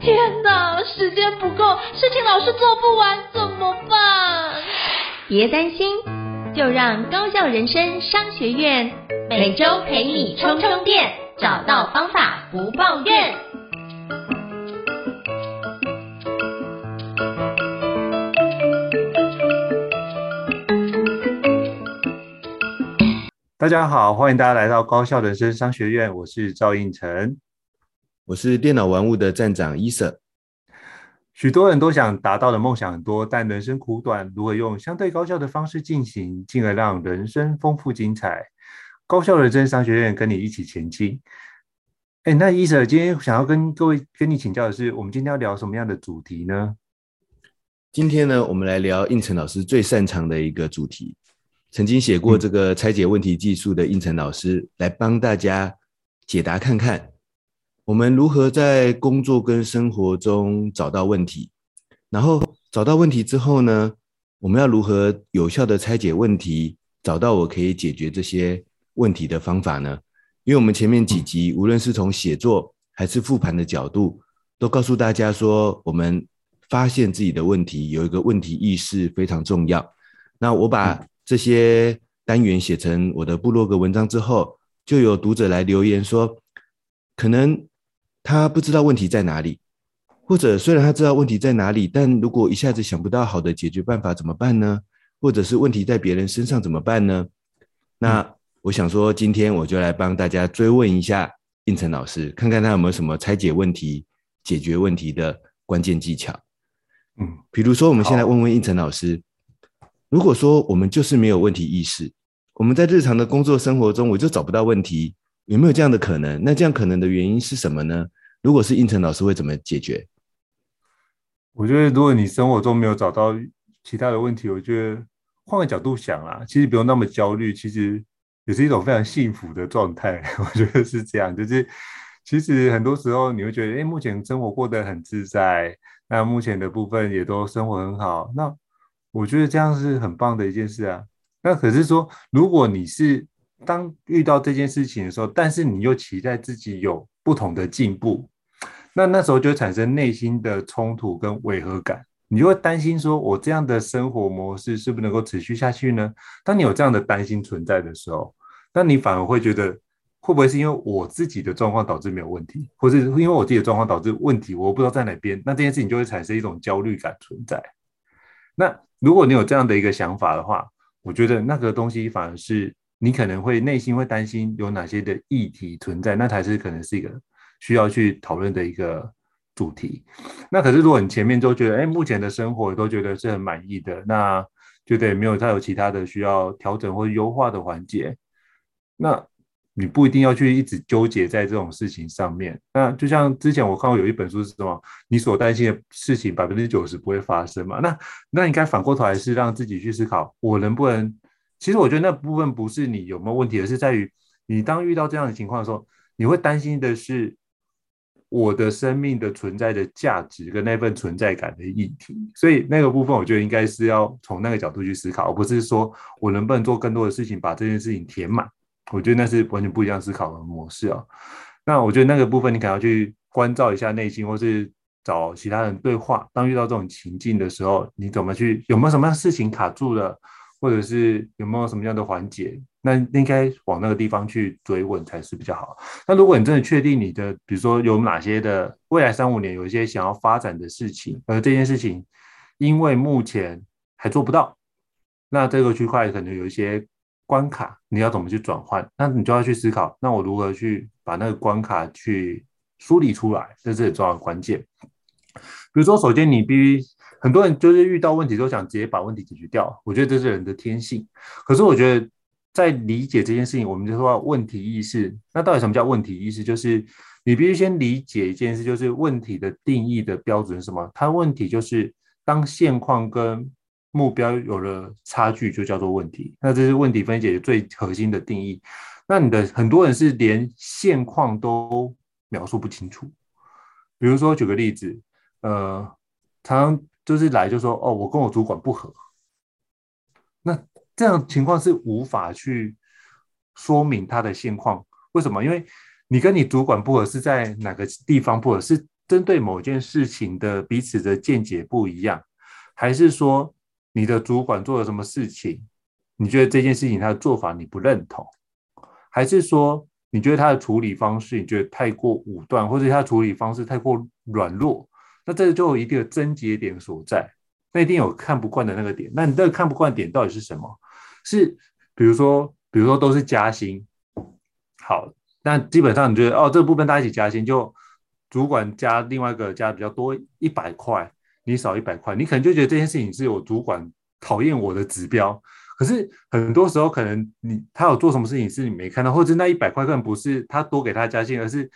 天哪，时间不够，事情老是做不完，怎么办？别担心，就让高效人生商学院每周陪你充充电，找到方法不抱怨。大家好，欢迎大家来到高校人生商学院，我是赵胤丞，我是电脑玩物的站长伊瑟。许多人都想达到的梦想很多，但人生苦短，如何用相对高效的方式进行，进而让人生丰富精彩？高效人生商学院跟你一起前进。哎，那伊瑟今天想要跟各位跟你请教的是，我们今天要聊什么样的主题呢？今天呢，我们来聊应成老师最擅长的一个主题，曾经写过这个拆解问题技术的应成老师，嗯、来帮大家解答看看。我们如何在工作跟生活中找到问题？然后找到问题之后呢，我们要如何有效的拆解问题，找到我可以解决这些问题的方法呢？因为我们前面几集，无论是从写作还是复盘的角度，都告诉大家说，我们发现自己的问题，有一个问题意识非常重要。那我把这些单元写成我的部落格文章之后，就有读者来留言说，可能。他不知道问题在哪里，或者虽然他知道问题在哪里，但如果一下子想不到好的解决办法怎么办呢？或者是问题在别人身上怎么办呢？那我想说，今天我就来帮大家追问一下应成老师，看看他有没有什么拆解问题、解决问题的关键技巧。嗯，比如说，我们先来问问应成老师，如果说我们就是没有问题意识，我们在日常的工作生活中，我就找不到问题，有没有这样的可能？那这样可能的原因是什么呢？如果是应成老师会怎么解决？我觉得如果你生活中没有找到其他的问题，我觉得换个角度想啊，其实不用那么焦虑，其实也是一种非常幸福的状态。我觉得是这样，就是其实很多时候你会觉得，哎，目前生活过得很自在，那目前的部分也都生活很好，那我觉得这样是很棒的一件事啊。那可是说，如果你是当遇到这件事情的时候，但是你又期待自己有不同的进步，那那时候就会产生内心的冲突跟违和感，你就会担心说，我这样的生活模式是不是能够持续下去呢？当你有这样的担心存在的时候，那你反而会觉得，会不会是因为我自己的状况导致没有问题，或是因为我自己的状况导致问题，我不知道在哪边，那这件事情就会产生一种焦虑感存在。那如果你有这样的一个想法的话，我觉得那个东西反而是。你可能会内心会担心有哪些的议题存在，那才是可能是一个需要去讨论的一个主题。那可是如果你前面都觉得，哎，目前的生活都觉得是很满意的，那觉得也没有再有其他的需要调整或优化的环节，那你不一定要去一直纠结在这种事情上面。那就像之前我看过有一本书是什么，你所担心的事情百分之九十不会发生嘛？那那应该反过头来是让自己去思考，我能不能？其实我觉得那部分不是你有没有问题，而是在于你当遇到这样的情况的时候，你会担心的是我的生命的存在的价值跟那份存在感的议题。所以那个部分，我觉得应该是要从那个角度去思考，而不是说我能不能做更多的事情把这件事情填满。我觉得那是完全不一样思考的模式啊。那我觉得那个部分你可能要去关照一下内心，或是找其他人对话。当遇到这种情境的时候，你怎么去？有没有什么样事情卡住了？或者是有没有什么样的环节，那应该往那个地方去追问才是比较好。那如果你真的确定你的，比如说有哪些的未来三五年有一些想要发展的事情，而这件事情因为目前还做不到，那这个区块可能有一些关卡，你要怎么去转换？那你就要去思考，那我如何去把那个关卡去梳理出来，这是很重要的关键。比如说，首先你必须。很多人就是遇到问题都想直接把问题解决掉，我觉得这是人的天性。可是我觉得在理解这件事情，我们就说问题意识。那到底什么叫问题意识？就是你必须先理解一件事，就是问题的定义的标准是什么？它问题就是当现况跟目标有了差距，就叫做问题。那这是问题分解最核心的定义。那你的很多人是连现况都描述不清楚。比如说举个例子，呃，常常。就是来就说哦，我跟我主管不合，那这样情况是无法去说明他的现况。为什么？因为你跟你主管不合是在哪个地方不合？是针对某件事情的彼此的见解不一样，还是说你的主管做了什么事情，你觉得这件事情他的做法你不认同，还是说你觉得他的处理方式你觉得太过武断，或者他的处理方式太过软弱？那这就有一个症结点所在，那一定有看不惯的那个点。那你这个看不惯点到底是什么？是比如说，比如说都是加薪，好，那基本上你觉得哦，这个部分大家一起加薪，就主管加另外一个加比较多一百块，你少一百块，你可能就觉得这件事情是有主管讨厌我的指标。可是很多时候，可能你他有做什么事情是你没看到，或者那一百块根本不是他多给他加薪，而是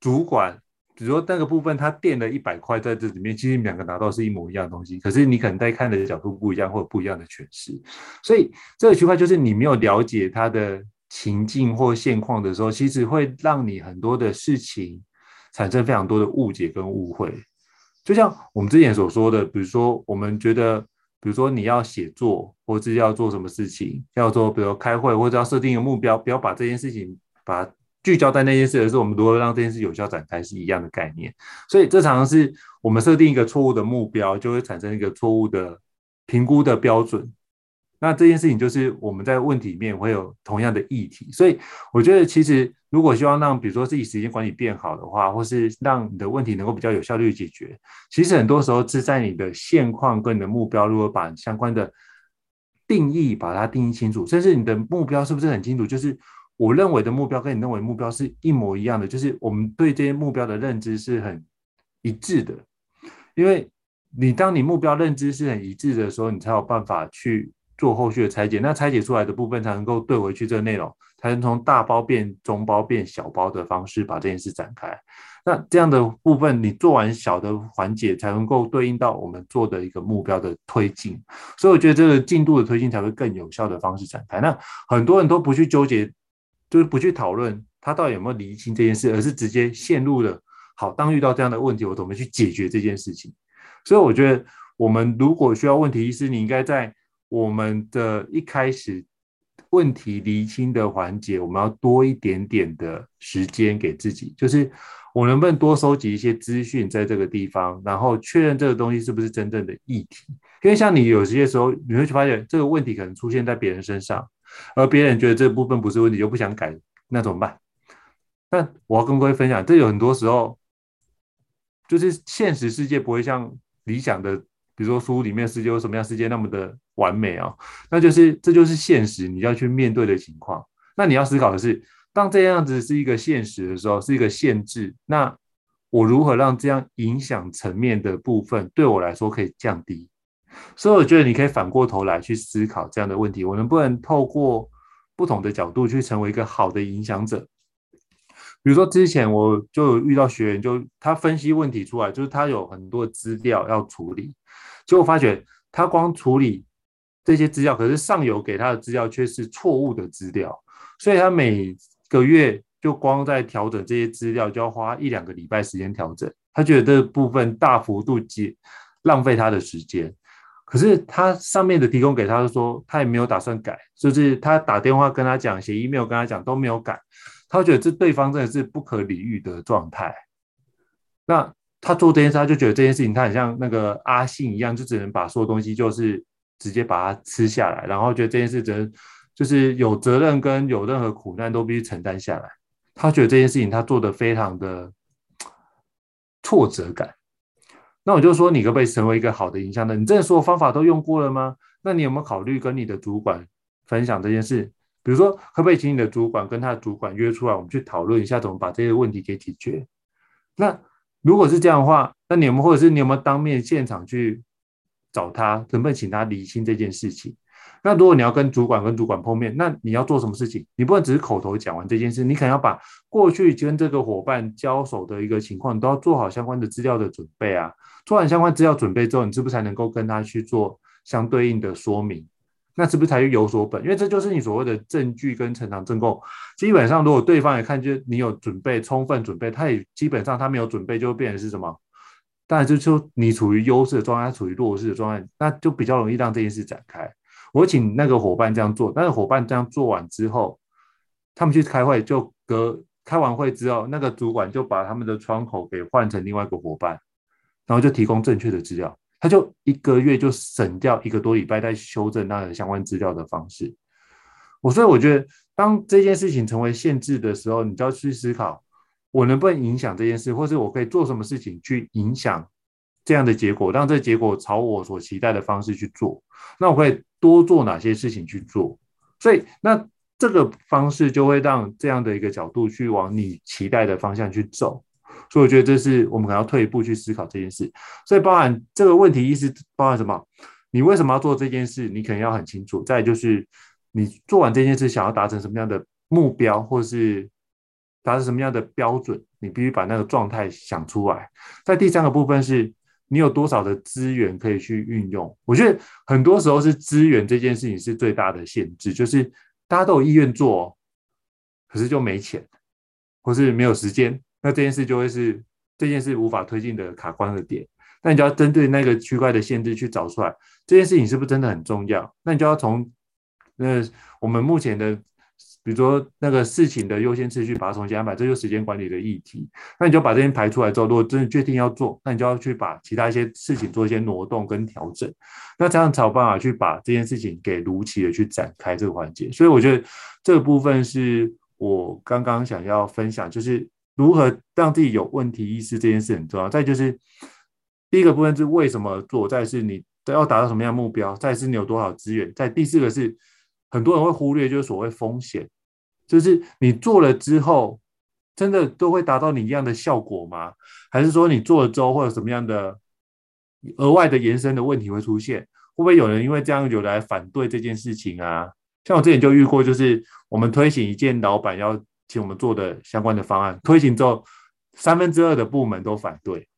主管。比如说那个部分，他垫了一百块在这里面，其实你们两个拿到是一模一样的东西，可是你可能在看的角度不一样，或者不一样的诠释。所以这个区块就是你没有了解他的情境或现况的时候，其实会让你很多的事情产生非常多的误解跟误会。就像我们之前所说的，比如说我们觉得，比如说你要写作，或者要做什么事情，要做，比如开会，或者要设定一个目标，不要把这件事情把。聚焦在那件事的时候，我们如何让这件事有效展开是一样的概念。所以这常常是我们设定一个错误的目标，就会产生一个错误的评估的标准。那这件事情就是我们在问题里面会有同样的议题。所以我觉得，其实如果希望让比如说自己时间管理变好的话，或是让你的问题能够比较有效率解决，其实很多时候是在你的现况跟你的目标，如何把相关的定义把它定义清楚，甚至你的目标是不是很清楚，就是。我认为的目标跟你认为目标是一模一样的，就是我们对这些目标的认知是很一致的。因为你当你目标认知是很一致的时候，你才有办法去做后续的拆解，那拆解出来的部分才能够对回去这个内容，才能从大包变中包变小包的方式把这件事展开。那这样的部分，你做完小的环节，才能够对应到我们做的一个目标的推进。所以我觉得这个进度的推进才会更有效的方式展开。那很多人都不去纠结。就是不去讨论他到底有没有厘清这件事，而是直接陷入了好。当遇到这样的问题，我怎么去解决这件事情？所以我觉得，我们如果需要问题意识，你应该在我们的一开始问题厘清的环节，我们要多一点点的时间给自己。就是我能不能多收集一些资讯在这个地方，然后确认这个东西是不是真正的议题？因为像你有些时候，你会发现这个问题可能出现在别人身上。而别人觉得这部分不是问题，又不想改，那怎么办？但我要跟各位分享，这有很多时候，就是现实世界不会像理想的，比如说书里面世界有什么样世界那么的完美啊，那就是这就是现实，你要去面对的情况。那你要思考的是，当这样子是一个现实的时候，是一个限制，那我如何让这样影响层面的部分对我来说可以降低？所以我觉得你可以反过头来去思考这样的问题：我能不能透过不同的角度去成为一个好的影响者？比如说之前我就遇到学员，就他分析问题出来，就是他有很多资料要处理，结果发觉他光处理这些资料，可是上游给他的资料却是错误的资料，所以他每个月就光在调整这些资料就要花一两个礼拜时间调整，他觉得这部分大幅度减浪费他的时间。可是他上面的提供给他说，他也没有打算改，就是他打电话跟他讲，写 email 跟他讲都没有改，他觉得这对方真的是不可理喻的状态。那他做这件事，他就觉得这件事情他很像那个阿信一样，就只能把所有东西就是直接把它吃下来，然后觉得这件事只能就是有责任跟有任何苦难都必须承担下来。他觉得这件事情他做的非常的挫折感。那我就说，你可不可以成为一个好的影响呢？你这所有方法都用过了吗？那你有没有考虑跟你的主管分享这件事？比如说，可不可以请你的主管跟他的主管约出来，我们去讨论一下怎么把这些问题给解决？那如果是这样的话，那你们或者是你有没有当面现场去找他，可不可以请他厘清这件事情？那如果你要跟主管跟主管碰面，那你要做什么事情？你不能只是口头讲完这件事，你可能要把过去跟这个伙伴交手的一个情况，都要做好相关的资料的准备啊。做完相关资料准备之后，你是不是才能够跟他去做相对应的说明？那是不是才有所本？因为这就是你所谓的证据跟呈堂证供。基本上，如果对方也看见你有准备，充分准备，他也基本上他没有准备，就会变成是什么？当然就是说你处于优势的状态，处于弱势的状态，那就比较容易让这件事展开。我请那个伙伴这样做，那个伙伴这样做完之后，他们去开会，就隔开完会之后，那个主管就把他们的窗口给换成另外一个伙伴，然后就提供正确的资料，他就一个月就省掉一个多礼拜在修正那个相关资料的方式。我所以我觉得，当这件事情成为限制的时候，你就要去思考，我能不能影响这件事，或是我可以做什么事情去影响这样的结果，让这结果朝我所期待的方式去做。那我可以多做哪些事情去做？所以那。这个方式就会让这样的一个角度去往你期待的方向去走，所以我觉得这是我们可能要退一步去思考这件事。所以包含这个问题意思包含什么？你为什么要做这件事？你可能要很清楚。再就是你做完这件事想要达成什么样的目标，或是达成什么样的标准，你必须把那个状态想出来。在第三个部分是你有多少的资源可以去运用。我觉得很多时候是资源这件事情是最大的限制，就是。大家都有意愿做，可是就没钱，或是没有时间，那这件事就会是这件事无法推进的卡关的点。那你就要针对那个区块的限制去找出来，这件事情是不是真的很重要？那你就要从那我们目前的。比如说那个事情的优先次序，把它重新安排，这就是时间管理的议题。那你就把这些排出来之后，如果真的决定要做，那你就要去把其他一些事情做一些挪动跟调整。那这样才有办法去把这件事情给如期的去展开这个环节。所以我觉得这个部分是我刚刚想要分享，就是如何让自己有问题意识这件事很重要。再就是第一个部分是为什么做，再是你要达到什么样的目标，再是你有多少资源，再第四个是很多人会忽略，就是所谓风险。就是你做了之后，真的都会达到你一样的效果吗？还是说你做了之后会有什么样的额外的延伸的问题会出现？会不会有人因为这样有来反对这件事情啊？像我之前就遇过，就是我们推行一件老板要请我们做的相关的方案，推行之后三分之二的部门都反对，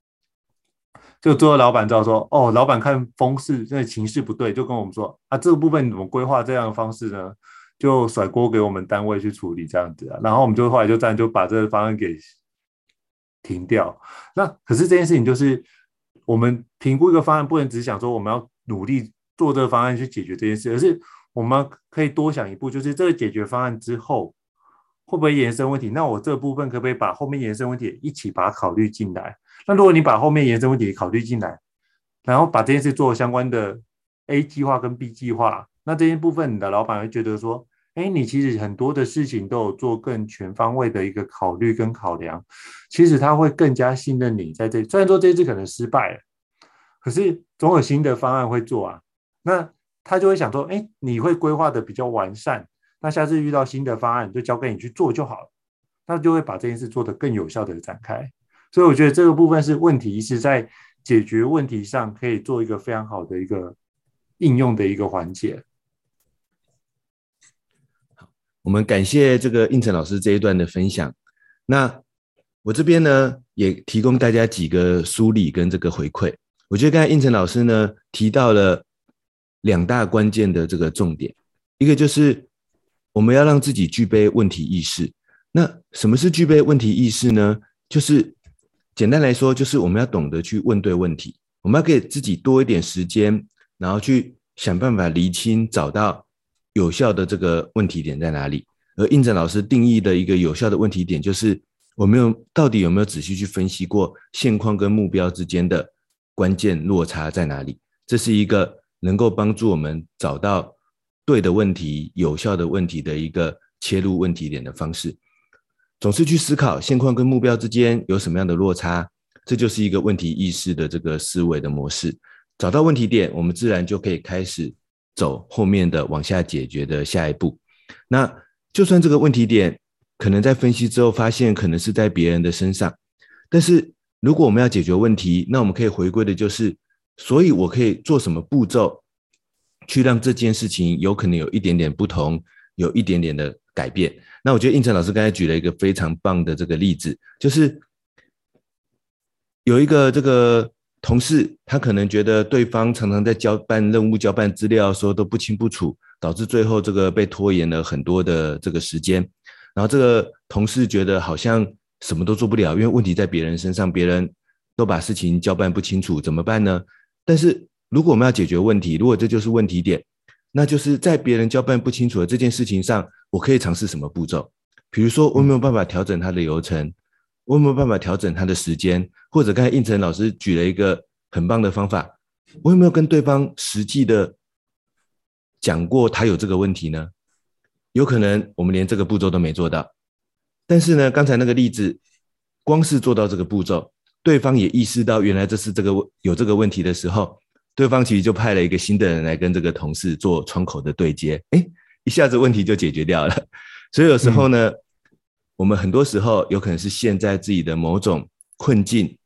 就最后老板知道说，哦，老板看风势，那情势不对，就跟我们说啊，这个部分怎么规划这样的方式呢？就甩锅给我们单位去处理这样子啊，然后我们就后来就这样就把这个方案给停掉。那可是这件事情就是我们评估一个方案，不能只想说我们要努力做这个方案去解决这件事，而是我们可以多想一步，就是这个解决方案之后会不会延伸问题？那我这部分可不可以把后面延伸问题一起把它考虑进来？那如果你把后面延伸问题考虑进来，然后把这件事做相关的 A 计划跟 B 计划。那这一部分，你的老板会觉得说，哎，你其实很多的事情都有做更全方位的一个考虑跟考量，其实他会更加信任你在这。虽然说这次可能失败了，可是总有新的方案会做啊。那他就会想说，哎，你会规划的比较完善，那下次遇到新的方案就交给你去做就好了，那就会把这件事做得更有效的展开。所以我觉得这个部分是问题是在解决问题上可以做一个非常好的一个应用的一个环节。我们感谢这个应成老师这一段的分享。那我这边呢，也提供大家几个梳理跟这个回馈。我觉得刚才应成老师呢提到了两大关键的这个重点，一个就是我们要让自己具备问题意识。那什么是具备问题意识呢？就是简单来说，就是我们要懂得去问对问题。我们要给自己多一点时间，然后去想办法厘清，找到。有效的这个问题点在哪里？而胤丞老师定义的一个有效的问题点，就是我们有到底有没有仔细去分析过现况跟目标之间的关键落差在哪里？这是一个能够帮助我们找到对的问题、有效的问题的一个切入问题点的方式。总是去思考现况跟目标之间有什么样的落差，这就是一个问题意识的这个思维的模式。找到问题点，我们自然就可以开始。走后面的往下解决的下一步，那就算这个问题点可能在分析之后发现可能是在别人的身上，但是如果我们要解决问题，那我们可以回归的就是，所以我可以做什么步骤去让这件事情有可能有一点点不同，有一点点的改变。那我觉得应成老师刚才举了一个非常棒的这个例子，就是有一个这个。同事他可能觉得对方常常在交办任务、交办资料的时候都不清不楚，导致最后这个被拖延了很多的这个时间。然后这个同事觉得好像什么都做不了，因为问题在别人身上，别人都把事情交办不清楚，怎么办呢？但是如果我们要解决问题，如果这就是问题点，那就是在别人交办不清楚的这件事情上，我可以尝试什么步骤？比如说，我没有办法调整它的流程？我有没有办法调整他的时间？或者刚才胤丞老师举了一个很棒的方法，我有没有跟对方实际的讲过他有这个问题呢？有可能我们连这个步骤都没做到，但是呢，刚才那个例子，光是做到这个步骤，对方也意识到原来这是这个有这个问题的时候，对方其实就派了一个新的人来跟这个同事做窗口的对接，哎，一下子问题就解决掉了。所以有时候呢，我们很多时候有可能是陷在自己的某种困境、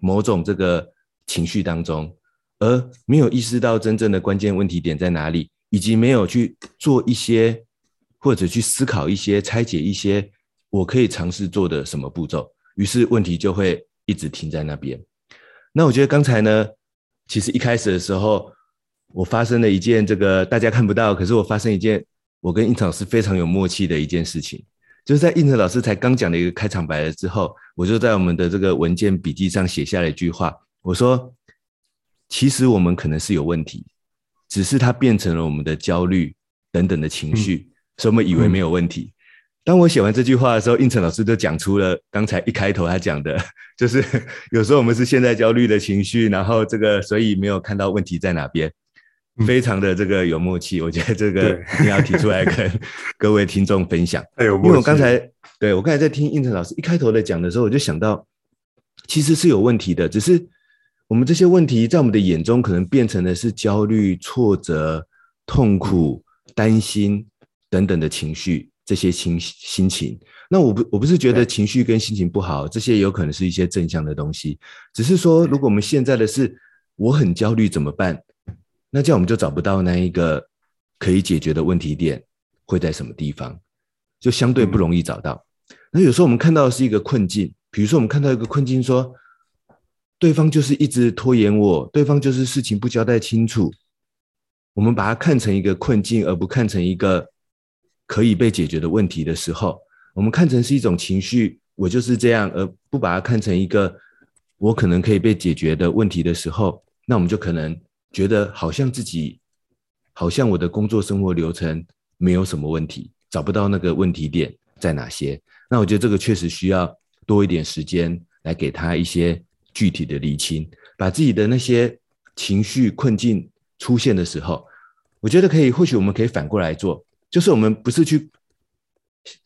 某种这个情绪当中，而没有意识到真正的关键问题点在哪里，以及没有去做一些或者去思考一些、拆解一些我可以尝试做的什么步骤，于是问题就会一直停在那边。那我觉得刚才呢，其实一开始的时候，我发生了一件这个大家看不到，可是我发生一件。我跟胤丞老师非常有默契的一件事情，就是在应成老师才刚讲了一个开场白了之后，我就在我们的这个文件笔记上写下了一句话，我说：“其实我们可能是有问题，只是它变成了我们的焦虑等等的情绪，嗯、所以我们以为没有问题。嗯”当我写完这句话的时候，应成老师就讲出了刚才一开头他讲的，就是有时候我们是现在焦虑的情绪，然后这个所以没有看到问题在哪边。非常的这个有默契，我觉得这个一定要提出来跟 各位听众分享。因为我刚才对我刚才在听应成老师一开头的讲的时候，我就想到，其实是有问题的，只是我们这些问题在我们的眼中可能变成的是焦虑、挫折、痛苦、担心等等的情绪，这些心心情。那我不我不是觉得情绪跟心情不好，这些有可能是一些正向的东西，只是说如果我们现在的是我很焦虑怎么办？那这样我们就找不到那一个可以解决的问题点会在什么地方，就相对不容易找到。那有时候我们看到的是一个困境，比如说我们看到一个困境，说对方就是一直拖延我，对方就是事情不交代清楚。我们把它看成一个困境，而不看成一个可以被解决的问题的时候，我们看成是一种情绪，我就是这样，而不把它看成一个我可能可以被解决的问题的时候，那我们就可能。觉得好像自己，好像我的工作生活流程没有什么问题，找不到那个问题点在哪些。那我觉得这个确实需要多一点时间来给他一些具体的厘清，把自己的那些情绪困境出现的时候，我觉得可以，或许我们可以反过来做，就是我们不是去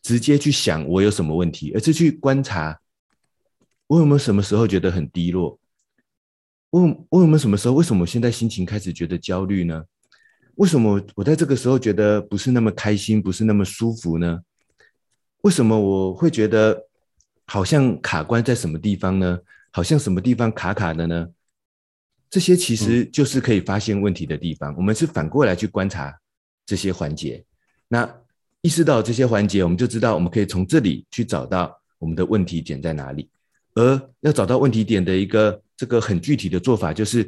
直接去想我有什么问题，而是去观察我有没有什么时候觉得很低落。我我有没有什么时候？为什么现在心情开始觉得焦虑呢？为什么我在这个时候觉得不是那么开心，不是那么舒服呢？为什么我会觉得好像卡关在什么地方呢？好像什么地方卡卡的呢？这些其实就是可以发现问题的地方。我们是反过来去观察这些环节，那意识到这些环节，我们就知道我们可以从这里去找到我们的问题点在哪里。而要找到问题点的一个。这个很具体的做法就是，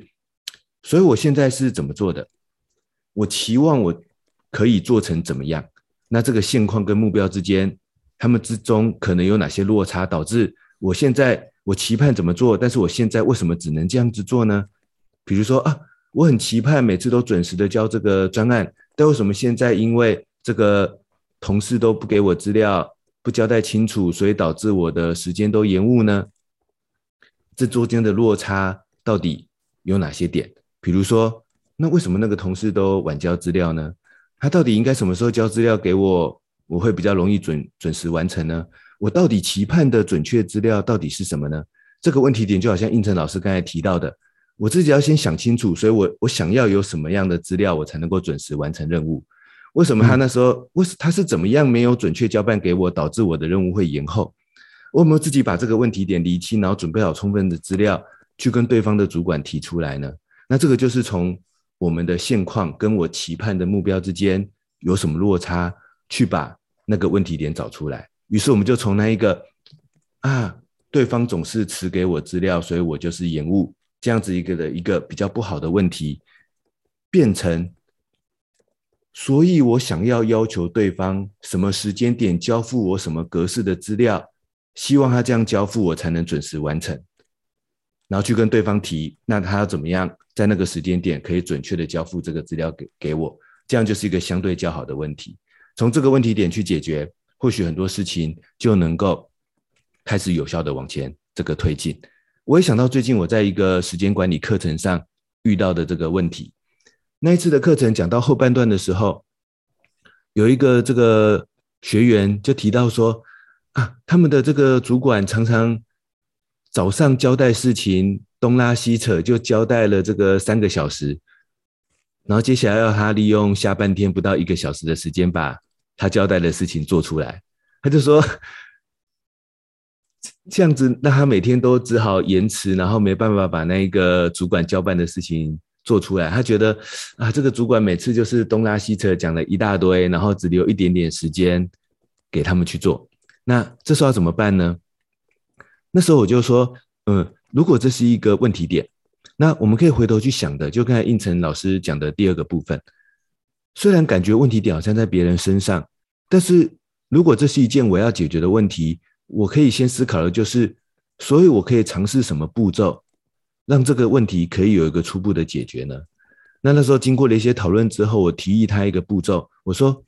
所以我现在是怎么做的？我期望我可以做成怎么样？那这个现况跟目标之间，他们之中可能有哪些落差，导致我现在我期盼怎么做，但是我现在为什么只能这样子做呢？比如说啊，我很期盼每次都准时的交这个专案，但为什么现在因为这个同事都不给我资料，不交代清楚，所以导致我的时间都延误呢？这中间的落差到底有哪些点？比如说，那为什么那个同事都晚交资料呢？他到底应该什么时候交资料给我，我会比较容易准准时完成呢？我到底期盼的准确资料到底是什么呢？这个问题点就好像应成老师刚才提到的，我自己要先想清楚，所以我我想要有什么样的资料，我才能够准时完成任务？为什么他那时候，为他是怎么样没有准确交办给我，导致我的任务会延后？我有没有自己把这个问题点厘清，然后准备好充分的资料去跟对方的主管提出来呢？那这个就是从我们的现况跟我期盼的目标之间有什么落差，去把那个问题点找出来。于是我们就从那一个啊，对方总是迟给我资料，所以我就是延误这样子一个的一个比较不好的问题，变成，所以我想要要求对方什么时间点交付我什么格式的资料。希望他这样交付我才能准时完成，然后去跟对方提，那他要怎么样在那个时间点可以准确的交付这个资料给给我？这样就是一个相对较好的问题。从这个问题点去解决，或许很多事情就能够开始有效的往前这个推进。我也想到最近我在一个时间管理课程上遇到的这个问题。那一次的课程讲到后半段的时候，有一个这个学员就提到说啊，他们的这个主管常常早上交代事情东拉西扯，就交代了这个三个小时，然后接下来要他利用下半天不到一个小时的时间把他交代的事情做出来。他就说。这样子，那他每天都只好延迟，然后没办法把那个主管交办的事情做出来。他觉得啊，这个主管每次就是东拉西扯讲了一大堆，然后只留一点点时间给他们去做。那这时候要怎么办呢？那时候我就说，嗯，如果这是一个问题点，那我们可以回头去想的，就刚才胤丞老师讲的第二个部分。虽然感觉问题点好像在别人身上，但是如果这是一件我要解决的问题。我可以先思考的就是，所以我可以尝试什么步骤，让这个问题可以有一个初步的解决呢？那那时候经过了一些讨论之后，我提议他一个步骤，我说，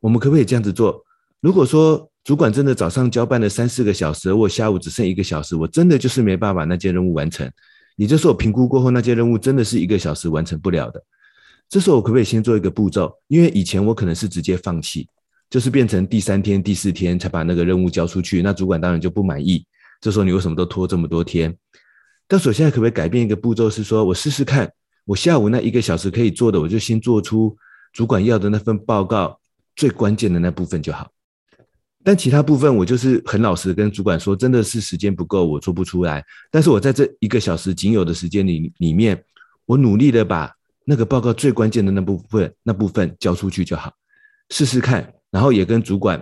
我们可不可以这样子做？如果说主管真的早上交办了三四个小时，我下午只剩一个小时，我真的就是没办法那件任务完成，也就是我评估过后那件任务真的是一个小时完成不了的。这时候我可不可以先做一个步骤？因为以前我可能是直接放弃。就是变成第三天、第四天才把那个任务交出去，那主管当然就不满意。这时候你为什么都拖这么多天？但是我现在可不可以改变一个步骤？是说我试试看，我下午那一个小时可以做的，我就先做出主管要的那份报告最关键的那部分就好。但其他部分我就是很老实跟主管说，真的是时间不够，我做不出来。但是我在这一个小时仅有的时间里里面，我努力的把那个报告最关键的那部分那部分交出去就好，试试看。然后也跟主管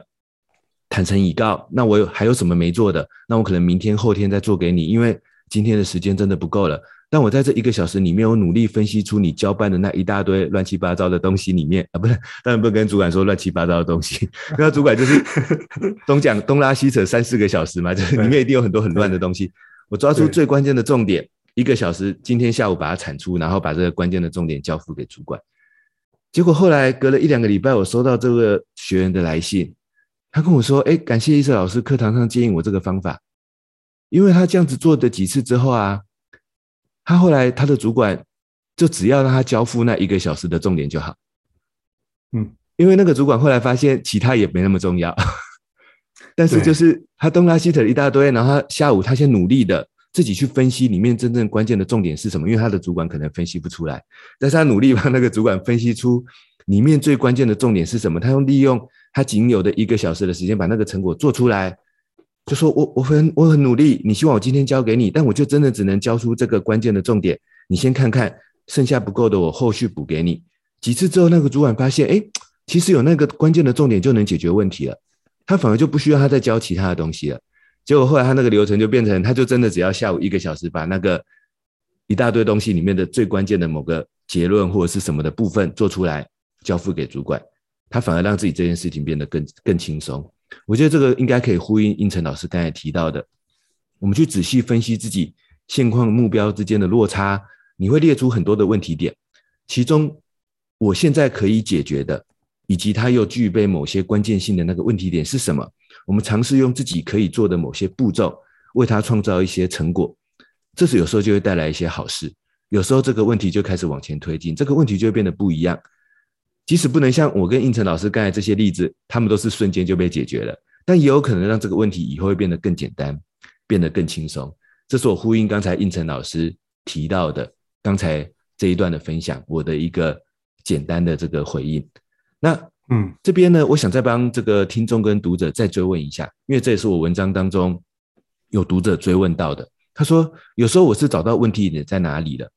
坦诚以告，那我有还有什么没做的？那我可能明天后天再做给你，因为今天的时间真的不够了。但我在这一个小时里面，我努力分析出你交办的那一大堆乱七八糟的东西里面啊，不是，当然不能跟主管说乱七八糟的东西，那主管就是 东讲东拉西扯三四个小时嘛，就是里面一定有很多很乱的东西。我抓出最关键的重点，一个小时，今天下午把它产出，然后把这个关键的重点交付给主管。结果后来隔了一两个礼拜，我收到这个学员的来信，他跟我说：“哎，感谢伊瑟老师课堂上建议我这个方法，因为他这样子做的几次之后啊，他后来他的主管就只要让他交付那一个小时的重点就好，嗯，因为那个主管后来发现其他也没那么重要，但是就是他东拉西扯一大堆，然后他下午他先努力的。”自己去分析里面真正关键的重点是什么，因为他的主管可能分析不出来，但是他努力帮那个主管分析出里面最关键的重点是什么。他用利用他仅有的一个小时的时间把那个成果做出来，就说我我很我很努力，你希望我今天交给你，但我就真的只能交出这个关键的重点，你先看看，剩下不够的我后续补给你。几次之后，那个主管发现，哎，其实有那个关键的重点就能解决问题了，他反而就不需要他再教其他的东西了。结果后来他那个流程就变成，他就真的只要下午一个小时把那个一大堆东西里面的最关键的某个结论或者是什么的部分做出来，交付给主管，他反而让自己这件事情变得更更轻松。我觉得这个应该可以呼应胤丞老师刚才提到的，我们去仔细分析自己现况目标之间的落差，你会列出很多的问题点，其中我现在可以解决的，以及它又具备某些关键性的那个问题点是什么？我们尝试用自己可以做的某些步骤，为他创造一些成果，这时有时候就会带来一些好事。有时候这个问题就开始往前推进，这个问题就会变得不一样。即使不能像我跟应成老师刚才这些例子，他们都是瞬间就被解决了，但也有可能让这个问题以后会变得更简单，变得更轻松。这是我呼应刚才应成老师提到的刚才这一段的分享，我的一个简单的这个回应。那。嗯，这边呢，我想再帮这个听众跟读者再追问一下，因为这也是我文章当中有读者追问到的。他说，有时候我是找到问题点在哪里了，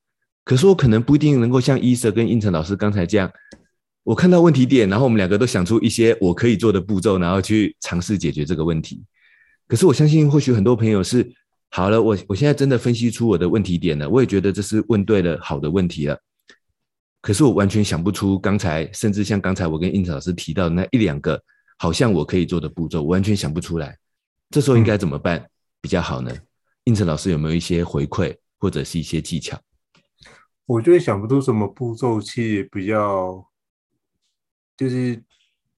可是我可能不一定能够像伊瑟跟应成老师刚才这样，我看到问题点，然后我们两个都想出一些我可以做的步骤，然后去尝试解决这个问题。可是我相信，或许很多朋友是好了，我我现在真的分析出我的问题点了，我也觉得这是问对了好的问题了。可是我完全想不出刚才，甚至像刚才我跟胤丞老师提到的那一两个，好像我可以做的步骤，我完全想不出来。这时候应该怎么办比较好呢？胤丞老师有没有一些回馈或者是一些技巧？我觉得想不出什么步骤，其实比较就是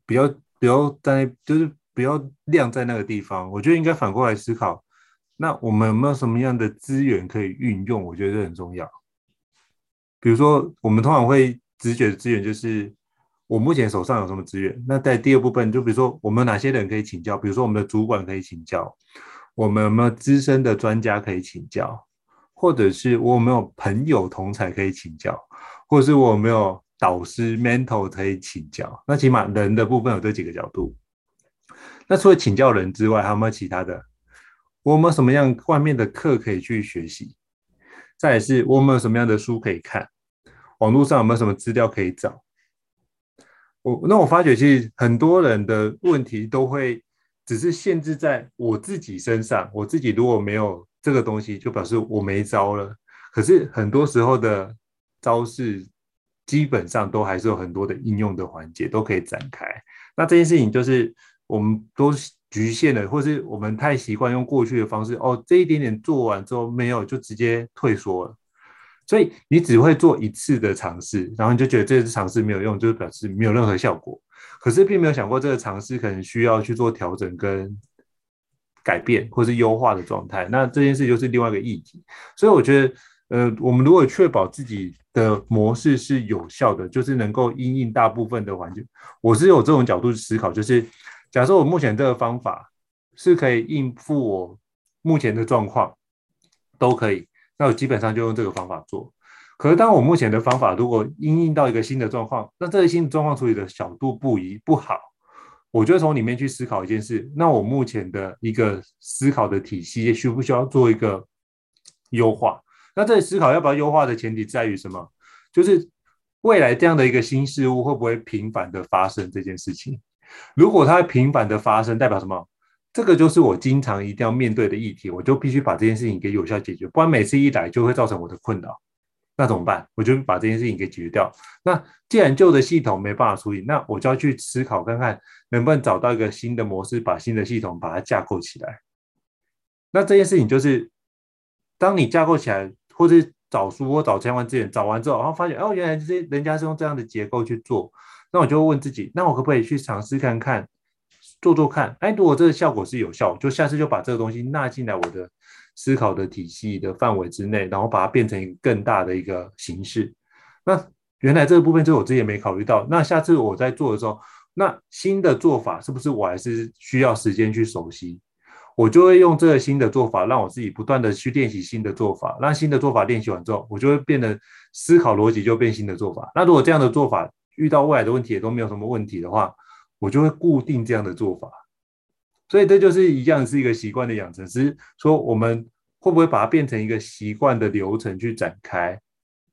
比较比较在就是不要晾在那个地方。我觉得应该反过来思考，那我们有没有什么样的资源可以运用？我觉得这很重要。比如说，我们通常会直觉的资源就是我目前手上有什么资源。那在第二部分，就比如说我们哪些人可以请教？比如说我们的主管可以请教，我们有没有资深的专家可以请教？或者是我有没有朋友同才可以请教？或者是我有没有导师 mentor 可以请教？那起码人的部分有这几个角度。那除了请教人之外，还有没有其他的？我们什么样外面的课可以去学习？再来是我们有什么样的书可以看？网络上有没有什么资料可以找？我那我发觉其实很多人的问题都会只是限制在我自己身上。我自己如果没有这个东西，就表示我没招了。可是很多时候的招式，基本上都还是有很多的应用的环节都可以展开。那这件事情就是我们都局限了，或是我们太习惯用过去的方式。哦，这一点点做完之后没有，就直接退缩了。所以你只会做一次的尝试，然后你就觉得这次尝试没有用，就表示没有任何效果。可是并没有想过这个尝试可能需要去做调整跟改变，或是优化的状态。那这件事就是另外一个议题。所以我觉得，呃，我们如果确保自己的模式是有效的，就是能够因应大部分的环境。我是有这种角度去思考，就是假设我目前这个方法是可以应付我目前的状况，都可以。那我基本上就用这个方法做，可是当我目前的方法如果因应到一个新的状况，那这个新的状况处理的角度不一不好，我就从里面去思考一件事，那我目前的一个思考的体系需不需要做一个优化？那这里思考要不要优化的前提在于什么？就是未来这样的一个新事物会不会频繁的发生这件事情？如果它频繁的发生，代表什么？这个就是我经常一定要面对的议题，我就必须把这件事情给有效解决，不然每次一来就会造成我的困扰。那怎么办？我就把这件事情给解决掉。那既然旧的系统没办法处理，那我就要去思考看看能不能找到一个新的模式，把新的系统把它架构起来。那这件事情就是，当你架构起来，或者找书或找相关资源，找完之后，然后发现哦，原来这些人家是用这样的结构去做，那我就问自己，那我可不可以去尝试看看？做做看，哎，如果这个效果是有效，就下次就把这个东西纳进来我的思考的体系的范围之内，然后把它变成一个更大的一个形式。那原来这个部分就是我之前没考虑到，那下次我在做的时候，那新的做法是不是我还是需要时间去熟悉？我就会用这个新的做法，让我自己不断的去练习新的做法，让新的做法练习完之后，我就会变得思考逻辑就变新的做法。那如果这样的做法遇到未来的问题也都没有什么问题的话，我就会固定这样的做法，所以这就是一样是一个习惯的养成。只是说我们会不会把它变成一个习惯的流程去展开？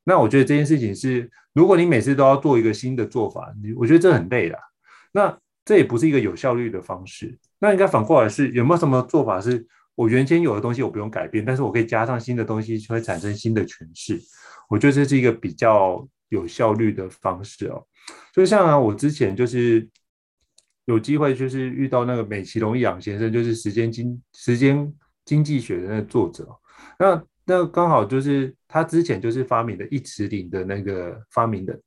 那我觉得这件事情是，如果你每次都要做一个新的做法，你我觉得这很累啦。那这也不是一个有效率的方式。那应该反过来是，有没有什么做法是我原先有的东西我不用改变，但是我可以加上新的东西，就会产生新的诠释？我觉得这是一个比较有效率的方式哦。就像啊，我之前就是。有机会就是遇到那个美其龙一郎先生，就是时间经时间经济学的那个作者。那那刚好就是他之前就是发明的一词领的那个发明人。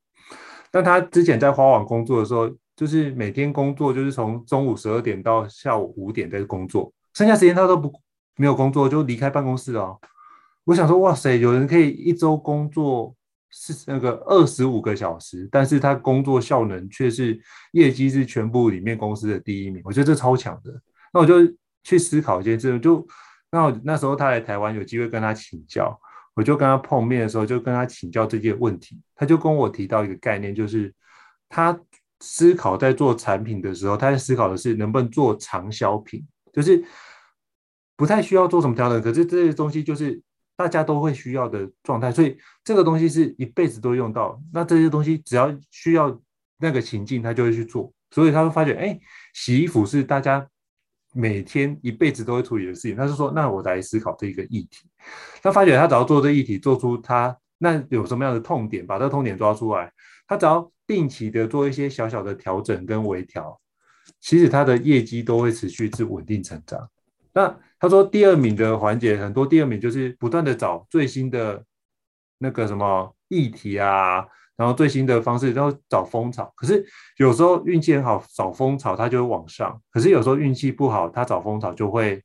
但他之前在花王工作的时候，就是每天工作就是从中午十二点到下午五点在工作，剩下时间他都不没有工作，就离开办公室了哦。我想说，哇塞，有人可以一周工作。是那个二十五个小时，但是他工作效能却是业绩是全部里面公司的第一名，我觉得这超强的。那我就去思考一件事，就那我那时候他来台湾有机会跟他请教，我就跟他碰面的时候就跟他请教这些问题，他就跟我提到一个概念，就是他思考在做产品的时候，他在思考的是能不能做长销品，就是不太需要做什么调整，可是这些东西就是。大家都会需要的状态，所以这个东西是一辈子都用到。那这些东西只要需要那个情境，他就会去做。所以他会发觉，哎，洗衣服是大家每天一辈子都会处理的事情。他是说，那我来思考这一个议题。他发觉，他只要做这议题，做出他那有什么样的痛点，把这个痛点抓出来，他只要定期的做一些小小的调整跟微调，其实他的业绩都会持续是稳定成长。那他说，第二名的环节很多，第二名就是不断的找最新的那个什么议题啊，然后最新的方式然后找风潮。可是有时候运气很好，找风潮它就会往上；可是有时候运气不好，它找风潮就会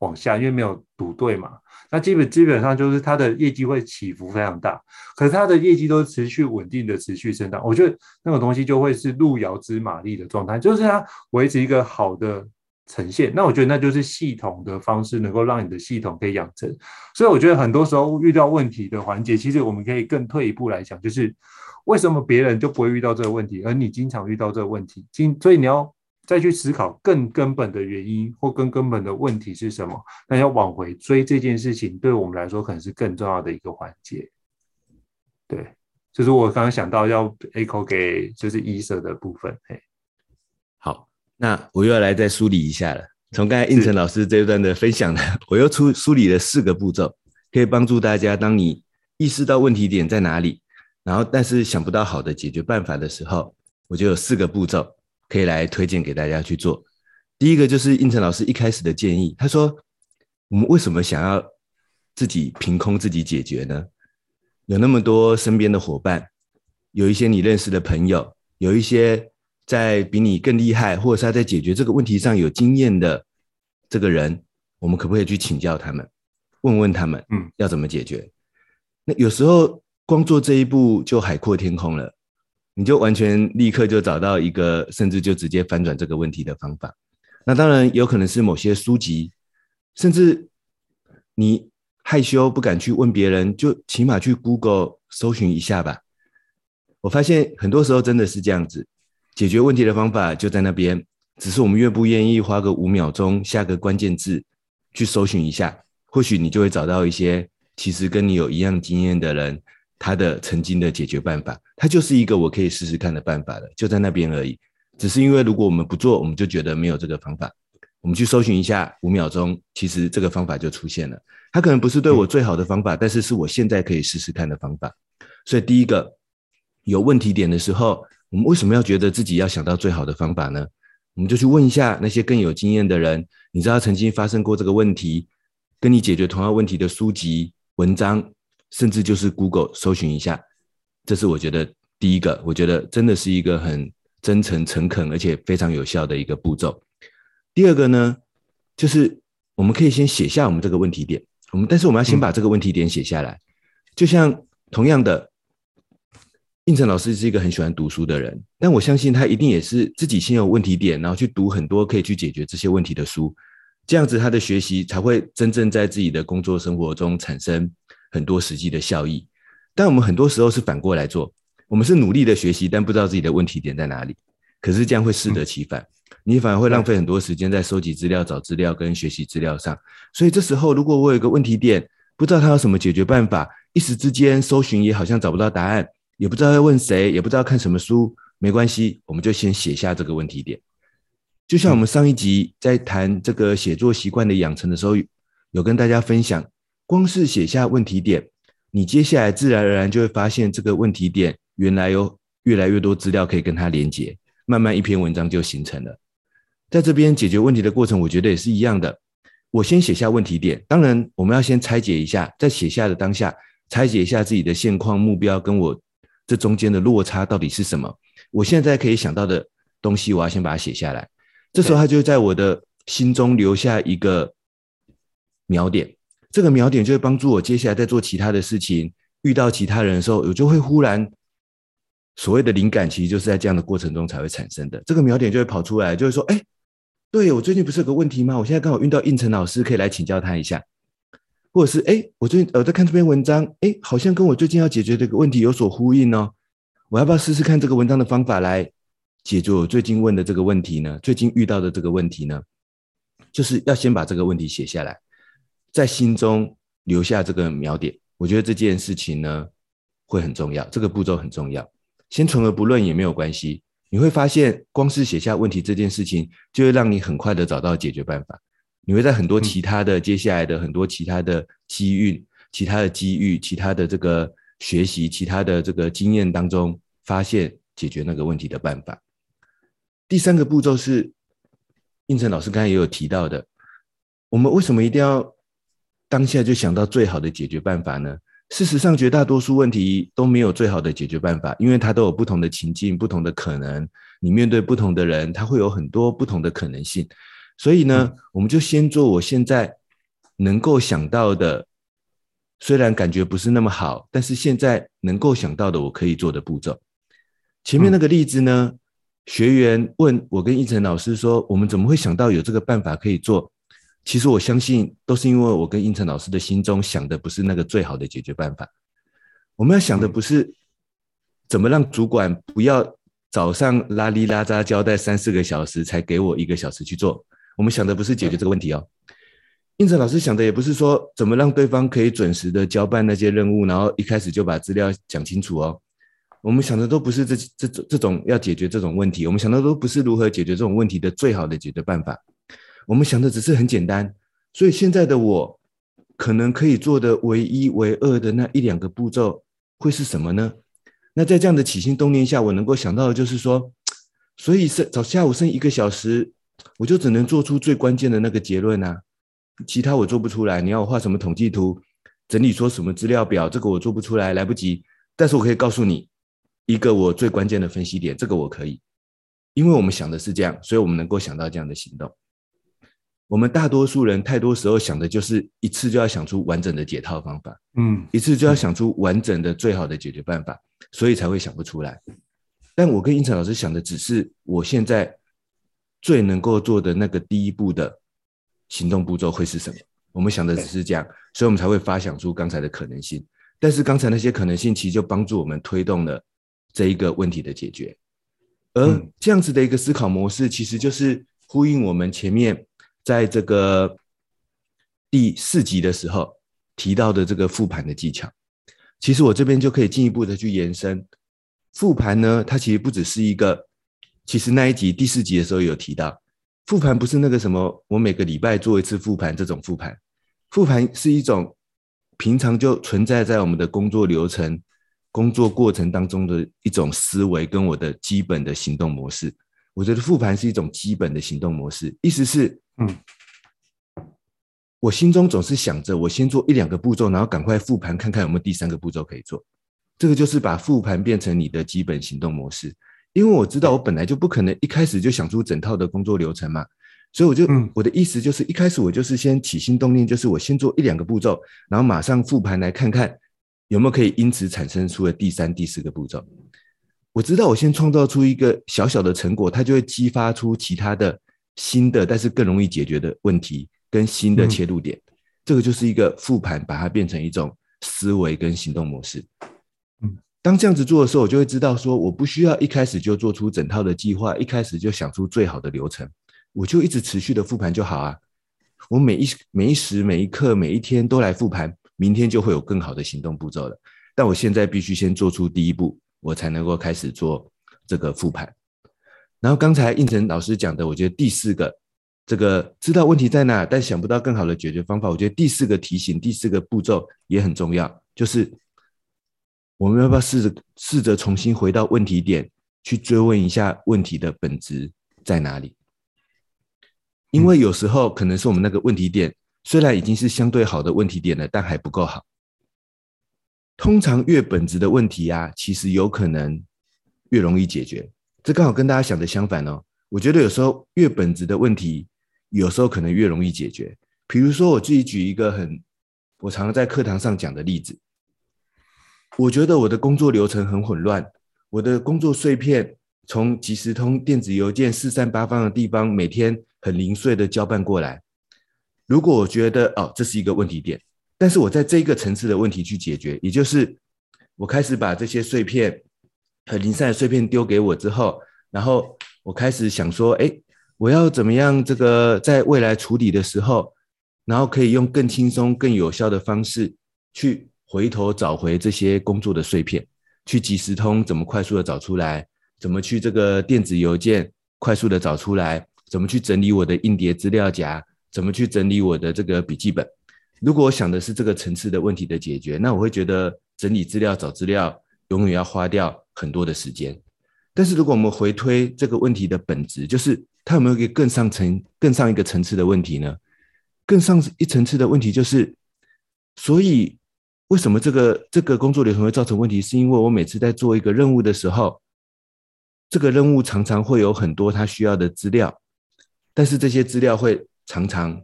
往下，因为没有赌对嘛。那基本基本上就是它的业绩会起伏非常大，可是它的业绩都是持续稳定的持续增长。我觉得那个东西就会是路遥知马力的状态，就是它维持一个好的。呈现，那我觉得那就是系统的方式，能够让你的系统可以养成。所以我觉得很多时候遇到问题的环节，其实我们可以更退一步来讲，就是为什么别人就不会遇到这个问题，而你经常遇到这个问题？所以你要再去思考更根本的原因或更根本的问题是什么？那要往回追这件事情，对我们来说可能是更重要的一个环节。对，就是我刚刚想到要 echo 给就是医生的部分，嘿。好那我又要来再梳理一下了。从刚才应成老师这一段的分享呢，我又出梳理了四个步骤，可以帮助大家。当你意识到问题点在哪里，然后但是想不到好的解决办法的时候，我就有四个步骤可以来推荐给大家去做。第一个就是应成老师一开始的建议，他说：我们为什么想要自己凭空自己解决呢？有那么多身边的伙伴，有一些你认识的朋友，有一些。在比你更厉害，或者是他在解决这个问题上有经验的这个人，我们可不可以去请教他们，问问他们，嗯，要怎么解决？嗯、那有时候光做这一步就海阔天空了，你就完全立刻就找到一个，甚至就直接翻转这个问题的方法。那当然有可能是某些书籍，甚至你害羞不敢去问别人，就起码去 Google 搜寻一下吧。我发现很多时候真的是这样子。解决问题的方法就在那边，只是我们愿不愿意花个五秒钟下个关键字去搜寻一下，或许你就会找到一些其实跟你有一样经验的人，他的曾经的解决办法，它就是一个我可以试试看的办法了，就在那边而已。只是因为如果我们不做，我们就觉得没有这个方法。我们去搜寻一下，五秒钟，其实这个方法就出现了。它可能不是对我最好的方法，但是是我现在可以试试看的方法。所以第一个有问题点的时候。我们为什么要觉得自己要想到最好的方法呢？我们就去问一下那些更有经验的人，你知道曾经发生过这个问题，跟你解决同样问题的书籍、文章，甚至就是 Google 搜寻一下。这是我觉得第一个，我觉得真的是一个很真诚、诚恳，而且非常有效的一个步骤。第二个呢，就是我们可以先写下我们这个问题点，我们但是我们要先把这个问题点写下来，就像同样的。应成老师是一个很喜欢读书的人，但我相信他一定也是自己先有问题点，然后去读很多可以去解决这些问题的书，这样子他的学习才会真正在自己的工作生活中产生很多实际的效益。但我们很多时候是反过来做，我们是努力的学习，但不知道自己的问题点在哪里，可是这样会适得其反，你反而会浪费很多时间在收集资料、找资料跟学习资料上。所以这时候，如果我有一个问题点，不知道它有什么解决办法，一时之间搜寻也好像找不到答案。也不知道要问谁，也不知道看什么书，没关系，我们就先写下这个问题点。就像我们上一集在谈这个写作习惯的养成的时候，有跟大家分享，光是写下问题点，你接下来自然而然就会发现这个问题点原来有越来越多资料可以跟它连接，慢慢一篇文章就形成了。在这边解决问题的过程，我觉得也是一样的。我先写下问题点，当然我们要先拆解一下，在写下的当下，拆解一下自己的现况目标跟我。这中间的落差到底是什么？我现在可以想到的东西，我要先把它写下来。这时候，它就在我的心中留下一个描点。这个描点就会帮助我接下来在做其他的事情，遇到其他人的时候，我就会忽然所谓的灵感，其实就是在这样的过程中才会产生的。这个描点就会跑出来，就会说：“哎，对，我最近不是有个问题吗？我现在刚好遇到胤丞老师，可以来请教他一下。”或者是哎，我最近呃在看这篇文章，哎，好像跟我最近要解决这个问题有所呼应哦。我要不要试试看这个文章的方法来解决我最近问的这个问题呢？最近遇到的这个问题呢？就是要先把这个问题写下来，在心中留下这个描点。我觉得这件事情呢会很重要，这个步骤很重要。先存而不论也没有关系，你会发现光是写下问题这件事情，就会让你很快的找到解决办法。你会在很多其他的接下来的很多其他的机遇、其他的机遇、其他的这个学习、其他的这个经验当中，发现解决那个问题的办法。第三个步骤是，应成老师刚才也有提到的，我们为什么一定要当下就想到最好的解决办法呢？事实上，绝大多数问题都没有最好的解决办法，因为它都有不同的情境、不同的可能。你面对不同的人，他会有很多不同的可能性。所以呢，我们就先做我现在能够想到的，虽然感觉不是那么好，但是现在能够想到的我可以做的步骤。前面那个例子呢，学员问我跟一晨老师说：“我们怎么会想到有这个办法可以做？”其实我相信，都是因为我跟胤丞老师的心中想的不是那个最好的解决办法。我们要想的不是怎么让主管不要早上拉里拉扎交代三四个小时才给我一个小时去做。我们想的不是解决这个问题哦。胤丞老师想的也不是说怎么让对方可以准时的交办那些任务，然后一开始就把资料讲清楚哦。我们想的都不是这这这这种要解决这种问题，我们想的都不是如何解决这种问题的最好的解决办法。我们想的只是很简单，所以现在的我可能可以做的唯一、唯二的那一两个步骤会是什么呢？那在这样的起心动念下，我能够想到的就是说，所以是早下午剩一个小时，我就只能做出最关键的那个结论啊，其他我做不出来。你要我画什么统计图，整理说什么资料表，这个我做不出来，来不及。但是我可以告诉你一个我最关键的分析点，这个我可以，因为我们想的是这样，所以我们能够想到这样的行动。我们大多数人太多时候想的就是一次就要想出完整的解套方法，嗯，一次就要想出完整的最好的解决办法，所以才会想不出来。但我跟胤丞老师想的只是我现在最能够做的那个第一步的行动步骤会是什么？我们想的只是这样，所以我们才会发想出刚才的可能性。但是刚才那些可能性其实就帮助我们推动了这一个问题的解决。而这样子的一个思考模式，其实就是呼应我们前面。在这个第四集的时候提到的这个复盘的技巧，其实我这边就可以进一步的去延伸。复盘呢，它其实不只是一个，其实那一集第四集的时候有提到，复盘不是那个什么，我每个礼拜做一次复盘这种复盘，复盘是一种平常就存在在我们的工作流程、工作过程当中的一种思维跟我的基本的行动模式。我觉得复盘是一种基本的行动模式，意思是。嗯，我心中总是想着，我先做一两个步骤，然后赶快复盘，看看有没有第三个步骤可以做。这个就是把复盘变成你的基本行动模式。因为我知道我本来就不可能一开始就想出整套的工作流程嘛，所以我就，嗯，我的意思就是一开始我就是先起心动念，就是我先做一两个步骤，然后马上复盘来看看有没有可以因此产生出的第三、第四个步骤。我知道我先创造出一个小小的成果，它就会激发出其他的。新的，但是更容易解决的问题跟新的切入点，嗯、这个就是一个复盘，把它变成一种思维跟行动模式。嗯，当这样子做的时候，我就会知道说，我不需要一开始就做出整套的计划，一开始就想出最好的流程，我就一直持续的复盘就好啊。我每一每一时每一刻每一天都来复盘，明天就会有更好的行动步骤了。但我现在必须先做出第一步，我才能够开始做这个复盘。然后刚才应成老师讲的，我觉得第四个，这个知道问题在哪，但想不到更好的解决方法。我觉得第四个提醒，第四个步骤也很重要，就是我们要不要试着试着重新回到问题点，去追问一下问题的本质在哪里？因为有时候可能是我们那个问题点虽然已经是相对好的问题点了，但还不够好。通常越本质的问题啊，其实有可能越容易解决。这刚好跟大家想的相反哦。我觉得有时候越本质的问题，有时候可能越容易解决。比如说，我自己举一个很我常常在课堂上讲的例子。我觉得我的工作流程很混乱，我的工作碎片从即时通、电子邮件四散八方的地方，每天很零碎的交办过来。如果我觉得哦，这是一个问题点，但是我在这个层次的问题去解决，也就是我开始把这些碎片。很零散的碎片丢给我之后，然后我开始想说，哎，我要怎么样这个在未来处理的时候，然后可以用更轻松、更有效的方式去回头找回这些工作的碎片，去即时通怎么快速的找出来，怎么去这个电子邮件快速的找出来，怎么去整理我的硬碟资料夹，怎么去整理我的这个笔记本。如果我想的是这个层次的问题的解决，那我会觉得整理资料、找资料永远要花掉很多的时间，但是如果我们回推这个问题的本质，就是它有没有一个更上层、更上一个层次的问题呢？更上一层次的问题就是，所以为什么这个这个工作流程会造成问题？是因为我每次在做一个任务的时候，这个任务常常会有很多他需要的资料，但是这些资料会常常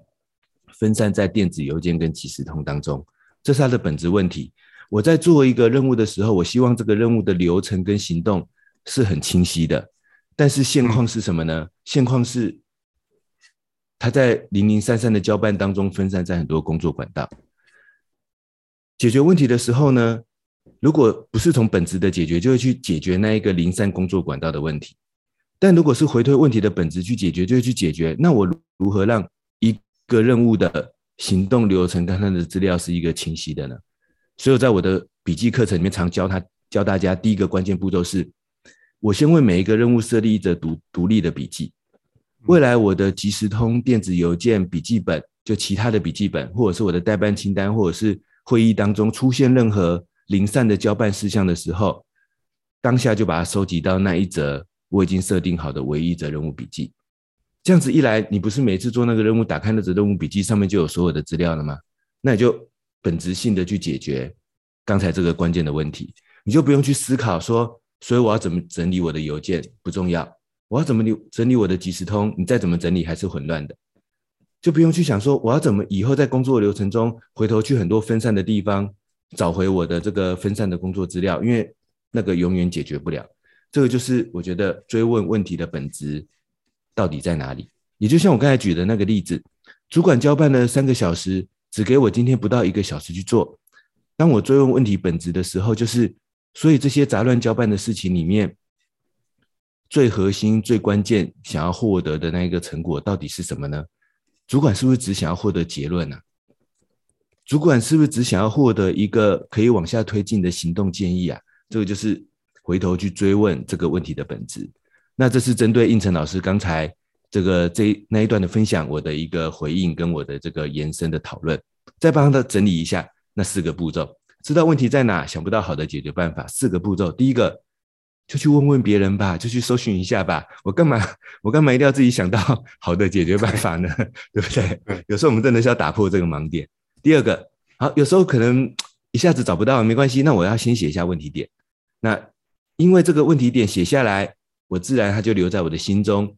分散在电子邮件跟即时通当中，这是他的本质问题。我在做一个任务的时候，我希望这个任务的流程跟行动是很清晰的，但是现况是什么呢？现况是他在零零散散的交办当中分散在很多工作管道。解决问题的时候呢，如果不是从本质的解决，就会去解决那一个零散工作管道的问题；但如果是回推问题的本质去解决，就会去解决。那我如何让一个任务的行动流程跟它的资料是一个清晰的呢？所以我在我的笔记课程里面常教他教大家，第一个关键步骤是，我先为每一个任务设立一则独独立的笔记。未来我的即时通、电子邮件、笔记本，就其他的笔记本，或者是我的代办清单，或者是会议当中出现任何零散的交办事项的时候，当下就把它收集到那一则我已经设定好的唯一一则任务笔记。这样子一来，你不是每次做那个任务，打开那则任务笔记上面就有所有的资料了吗？那你就。本质性的去解决刚才这个关键的问题，你就不用去思考说，所以我要怎么整理我的邮件不重要，我要怎么理整理我的即时通，你再怎么整理还是混乱的，就不用去想说我要怎么以后在工作流程中回头去很多分散的地方找回我的这个分散的工作资料，因为那个永远解决不了。这个就是我觉得追问问题的本质到底在哪里？也就像我刚才举的那个例子，主管交办了三个小时。只给我今天不到一个小时去做。当我追问问题本质的时候，就是所以这些杂乱交办的事情里面，最核心、最关键想要获得的那一个成果到底是什么呢？主管是不是只想要获得结论呢？主管是不是只想要获得一个可以往下推进的行动建议啊？这个就是回头去追问这个问题的本质。那这是针对应成老师刚才。这个这那一段的分享，我的一个回应跟我的这个延伸的讨论，再帮他整理一下那四个步骤，知道问题在哪，想不到好的解决办法，四个步骤，第一个就去问问别人吧，就去搜寻一下吧，我干嘛我干嘛一定要自己想到好的解决办法呢？对不对？有时候我们真的是要打破这个盲点。第二个，好，有时候可能一下子找不到，没关系，那我要先写一下问题点，那因为这个问题点写下来，我自然它就留在我的心中。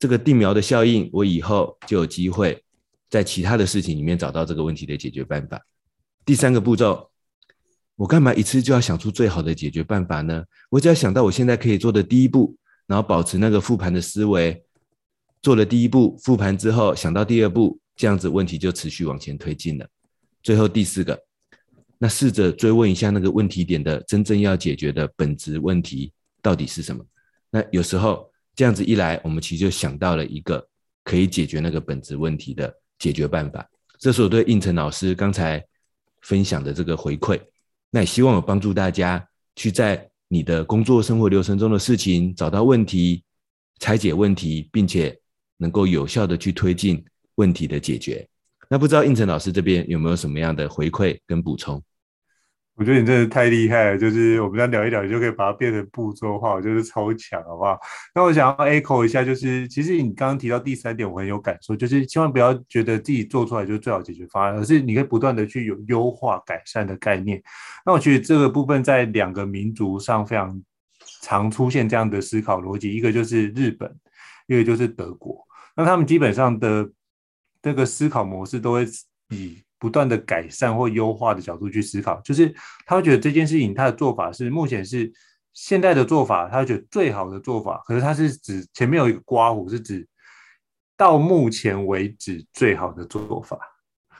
这个定苗的效应，我以后就有机会在其他的事情里面找到这个问题的解决办法。第三个步骤，我干嘛一次就要想出最好的解决办法呢？我只要想到我现在可以做的第一步，然后保持那个复盘的思维，做了第一步，复盘之后想到第二步，这样子问题就持续往前推进了。最后第四个，那试着追问一下那个问题点的真正要解决的本质问题到底是什么？那有时候。这样子一来，我们其实就想到了一个可以解决那个本质问题的解决办法。这是我对应成老师刚才分享的这个回馈。那也希望有帮助大家去在你的工作生活流程中的事情找到问题、拆解问题，并且能够有效的去推进问题的解决。那不知道应成老师这边有没有什么样的回馈跟补充？我觉得你真的太厉害了，就是我们这样聊一聊，你就可以把它变成步骤化，我觉得超强，好不好？那我想要 echo 一下，就是其实你刚刚提到第三点，我很有感受，就是千万不要觉得自己做出来就是最好解决方案，而是你可以不断的去有优化改善的概念。那我觉得这个部分在两个民族上非常常出现这样的思考逻辑，一个就是日本，一个就是德国。那他们基本上的这个思考模式都会以不断的改善或优化的角度去思考，就是他会觉得这件事情他的做法是目前是现在的做法，他觉得最好的做法。可是他是指前面有一个刮弧，是指到目前为止最好的做法。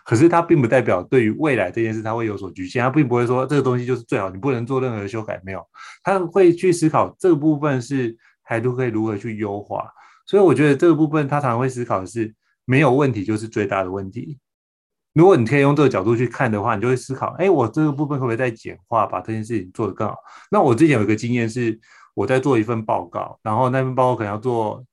可是他并不代表对于未来这件事他会有所局限，他并不会说这个东西就是最好，你不能做任何修改。没有，他会去思考这个部分是还都可以如何去优化。所以我觉得这个部分他常常会思考的是没有问题就是最大的问题。如果你可以用这个角度去看的话，你就会思考：哎，我这个部分可不可以再简化，把这件事情做得更好？那我之前有一个经验是，我在做一份报告，然后那份报告可能要做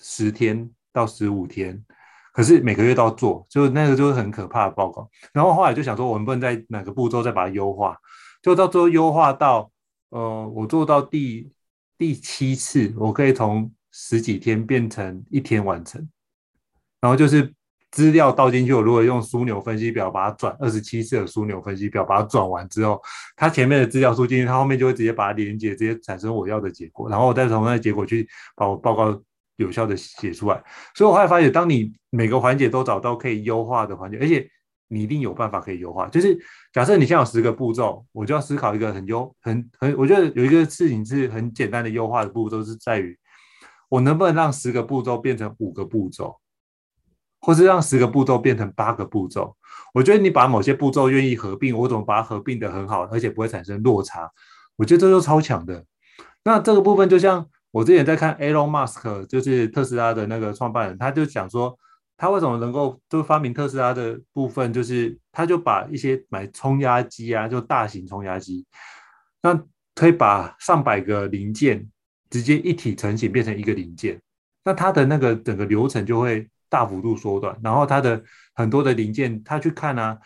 十天到十五天，可是每个月都要做，就那个就是很可怕的报告。然后后来就想说，我们不能在哪个步骤再把它优化，就到最后优化到，呃，我做到第第七次，我可以从十几天变成一天完成，然后就是。资料倒进去，我如果用枢纽分析表把它转二十七次的枢纽分析表把它转完之后，它前面的资料输进去，它后面就会直接把它连接，直接产生我要的结果，然后我再从那结果去把我报告有效的写出来。所以我后来发现，当你每个环节都找到可以优化的环节，而且你一定有办法可以优化。就是假设你现在有十个步骤，我就要思考一个很优、很很，我觉得有一个事情是很简单的优化的步骤，是在于我能不能让十个步骤变成五个步骤。或是让十个步骤变成八个步骤，我觉得你把某些步骤愿意合并，我怎么把它合并的很好，而且不会产生落差？我觉得这就超强的。那这个部分就像我之前在看 Elon Musk，就是特斯拉的那个创办人，他就讲说，他为什么能够就发明特斯拉的部分，就是他就把一些买冲压机啊，就大型冲压机，那可以把上百个零件直接一体成型变成一个零件，那他的那个整个流程就会。大幅度缩短，然后它的很多的零件，他去看啊，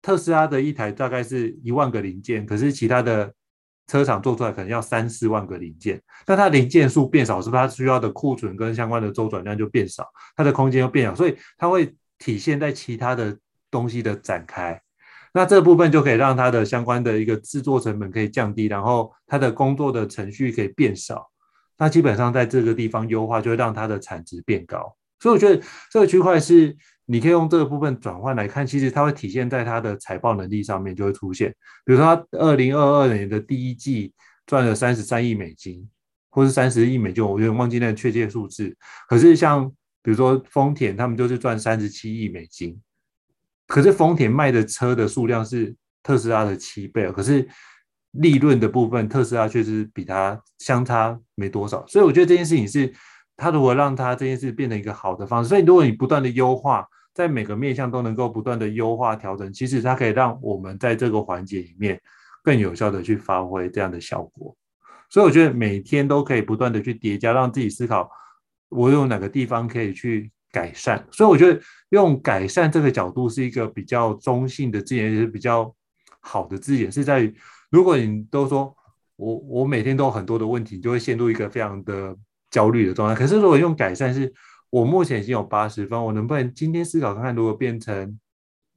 特斯拉的一台大概是一万个零件，可是其他的车厂做出来可能要三四万个零件，那它零件数变少，是不是它需要的库存跟相关的周转量就变少，它的空间又变小，所以它会体现在其他的东西的展开，那这部分就可以让它的相关的一个制作成本可以降低，然后它的工作的程序可以变少，那基本上在这个地方优化，就会让它的产值变高。所以我觉得这个区块是你可以用这个部分转换来看，其实它会体现在它的财报能力上面就会出现。比如说，它二零二二年的第一季赚了三十三亿美金，或是三十亿美金，我有点忘记那个确切数字。可是像比如说丰田，他们就是赚三十七亿美金，可是丰田卖的车的数量是特斯拉的七倍，可是利润的部分，特斯拉确实比它相差没多少。所以我觉得这件事情是。他如果让他这件事变成一个好的方式，所以如果你不断的优化，在每个面向都能够不断的优化调整，其实它可以让我们在这个环节里面更有效的去发挥这样的效果。所以我觉得每天都可以不断的去叠加，让自己思考我有哪个地方可以去改善。所以我觉得用改善这个角度是一个比较中性的字眼，也是比较好的字眼，是在于如果你都说我我每天都有很多的问题，就会陷入一个非常的。焦虑的状态，可是如果用改善，是我目前已经有八十分，我能不能今天思考看看，如果变成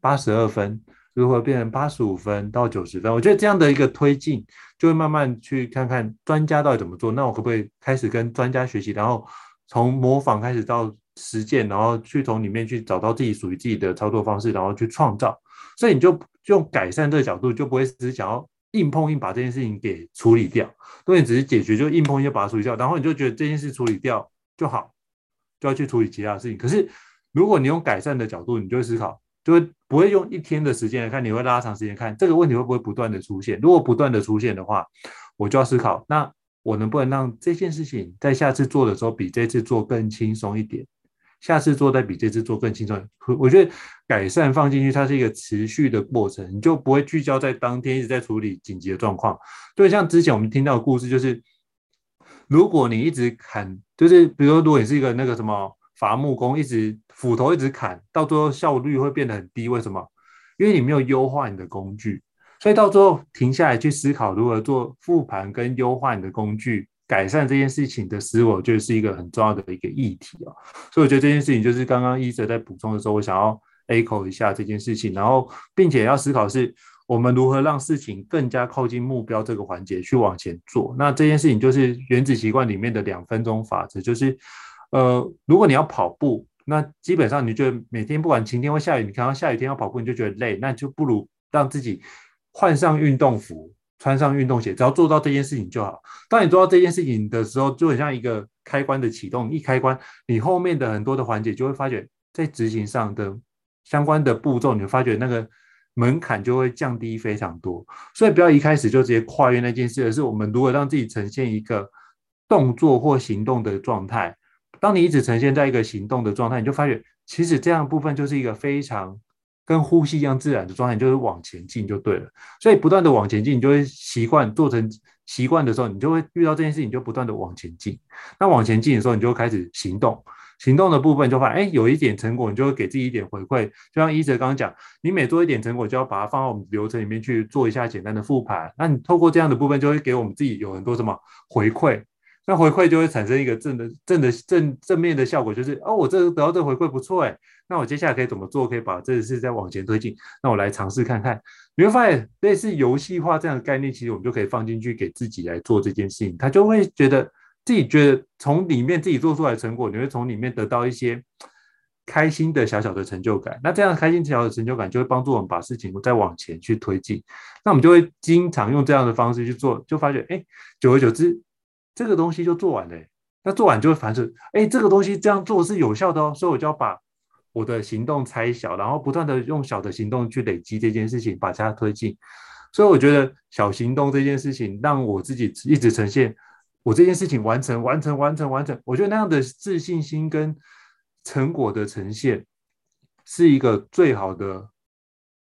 八十二分，如何变成八十五分到九十分？我觉得这样的一个推进，就会慢慢去看看专家到底怎么做。那我可不可以开始跟专家学习，然后从模仿开始到实践，然后去从里面去找到自己属于自己的操作方式，然后去创造。所以你就用改善这个角度，就不会只是想要。硬碰硬把这件事情给处理掉，如果你只是解决，就硬碰硬把它处理掉，然后你就觉得这件事处理掉就好，就要去处理其他的事情。可是如果你用改善的角度，你就会思考，就会不会用一天的时间来看，你会拉长时间看这个问题会不会不断的出现。如果不断的出现的话，我就要思考，那我能不能让这件事情在下次做的时候比这次做更轻松一点？下次做再比这次做更轻松，我觉得改善放进去，它是一个持续的过程，你就不会聚焦在当天一直在处理紧急的状况。对，像之前我们听到的故事，就是如果你一直砍，就是比如说，如果你是一个那个什么伐木工，一直斧头一直砍，到最后效率会变得很低。为什么？因为你没有优化你的工具，所以到最后停下来去思考如何做复盘跟优化你的工具。改善这件事情的思维，我觉得是一个很重要的一个议题啊。所以我觉得这件事情就是刚刚一哲在补充的时候，我想要 echo 一下这件事情，然后并且要思考是我们如何让事情更加靠近目标这个环节去往前做。那这件事情就是原子习惯里面的两分钟法则，就是呃，如果你要跑步，那基本上你觉得每天不管晴天或下雨，你看到下雨天要跑步你就觉得累，那就不如让自己换上运动服。穿上运动鞋，只要做到这件事情就好。当你做到这件事情的时候，就很像一个开关的启动，一开关，你后面的很多的环节就会发觉，在执行上的相关的步骤，你会发觉那个门槛就会降低非常多。所以不要一开始就直接跨越那件事，而是我们如何让自己呈现一个动作或行动的状态。当你一直呈现在一个行动的状态，你就发觉其实这样部分就是一个非常。跟呼吸一样自然的状态，就是往前进就对了。所以不断的往前进，你就会习惯做成习惯的时候，你就会遇到这件事情，就不断的往前进。那往前进的时候，你就开始行动。行动的部分就发现，哎，有一点成果，你就会给自己一点回馈。就像一哲刚刚讲，你每做一点成果，就要把它放到我们流程里面去做一下简单的复盘。那你透过这样的部分，就会给我们自己有很多什么回馈。那回馈就会产生一个正的、正的、正正面的效果，就是哦，我这得到这回馈不错哎，那我接下来可以怎么做，可以把这个事再往前推进？那我来尝试看看，你会发现类似游戏化这样的概念，其实我们就可以放进去给自己来做这件事情，他就会觉得自己觉得从里面自己做出来的成果，你会从里面得到一些开心的小小的成就感。那这样开心小小的成就感就会帮助我们把事情再往前去推进。那我们就会经常用这样的方式去做，就发觉哎，久而久之。这个东西就做完了，那做完就会反思，哎，这个东西这样做是有效的哦，所以我就要把我的行动拆小，然后不断的用小的行动去累积这件事情，把它推进。所以我觉得小行动这件事情，让我自己一直呈现我这件事情完成、完成、完成、完成。我觉得那样的自信心跟成果的呈现，是一个最好的。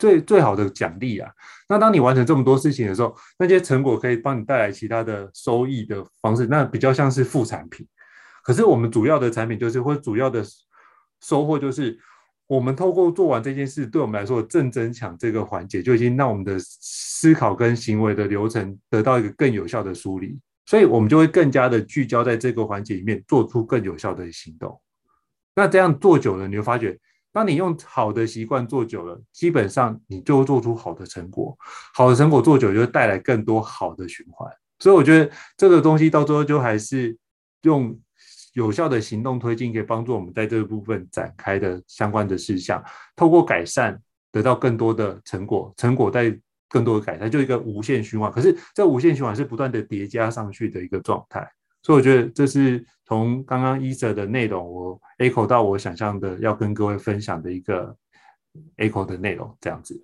最最好的奖励啊！那当你完成这么多事情的时候，那些成果可以帮你带来其他的收益的方式，那比较像是副产品。可是我们主要的产品就是，或主要的收获就是，我们透过做完这件事，对我们来说正增强这个环节，就已经让我们的思考跟行为的流程得到一个更有效的梳理，所以我们就会更加的聚焦在这个环节里面，做出更有效的行动。那这样做久了，你会发觉。当你用好的习惯做久了，基本上你就做出好的成果。好的成果做久，就会带来更多好的循环。所以我觉得这个东西到最后就还是用有效的行动推进，可以帮助我们在这个部分展开的相关的事项，透过改善得到更多的成果，成果带更多的改善，就一个无限循环。可是这无限循环是不断的叠加上去的一个状态。所以我觉得这是从刚刚 Esa 的内容，我 echo 到我想象的要跟各位分享的一个 echo 的内容，这样子。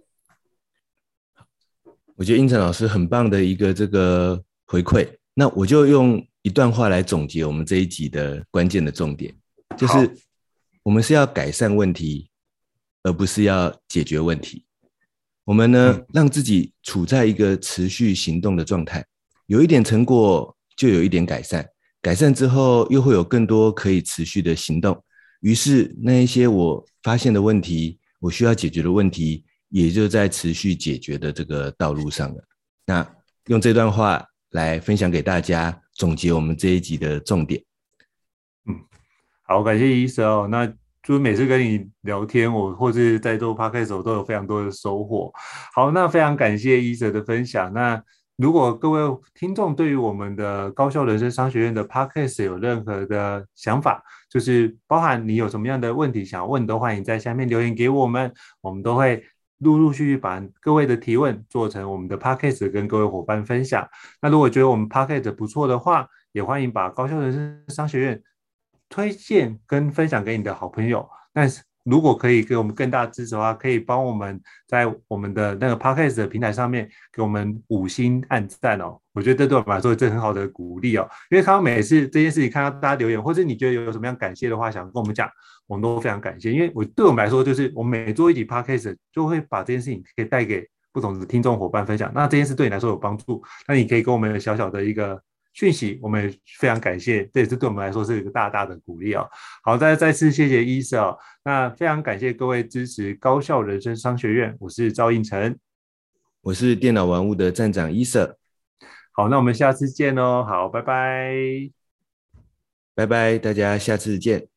我觉得英成老师很棒的一个这个回馈，那我就用一段话来总结我们这一集的关键的重点，就是我们是要改善问题，而不是要解决问题。我们呢，嗯、让自己处在一个持续行动的状态，有一点成果。就有一点改善，改善之后又会有更多可以持续的行动，于是那一些我发现的问题，我需要解决的问题，也就在持续解决的这个道路上了。那用这段话来分享给大家，总结我们这一集的重点。嗯，好，感谢 Esa 哦。那就是每次跟你聊天，我或是在做 Podcast 的时候，都有非常多的收获。好，那非常感谢 Esa 的分享。那如果各位听众对于我们的高校人生商学院的 Podcast 有任何的想法，就是包含你有什么样的问题想问，都欢迎在下面留言给我们，我们都会陆陆续续把各位的提问做成我们的 Podcast 跟各位伙伴分享。那如果觉得我们 Podcast 不错的话，也欢迎把高校人生商学院推荐跟分享给你的好朋友。但是如果可以给我们更大支持的话，可以帮我们在我们的那个 Podcast 的平台上面给我们五星按赞哦。我觉得这对我们来说是很好的鼓励哦。因为看到每次这件事情，看到大家留言，或者你觉得有有什么样感谢的话，想跟我们讲，我们都非常感谢。因为我对我们来说，就是我们每做一集 Podcast，就会把这件事情可以带给不同的听众伙伴分享。那这件事对你来说有帮助，那你可以给我们小小的一个。讯息，我们也非常感谢，这也是对我们来说是一个大大的鼓励哦。好，再再次谢谢 Esa 哦，那非常感谢各位支持高校人生商学院，我是赵应成，我是电脑玩物的站长 Esa。好，那我们下次见哦。好，拜拜，拜拜，大家下次见。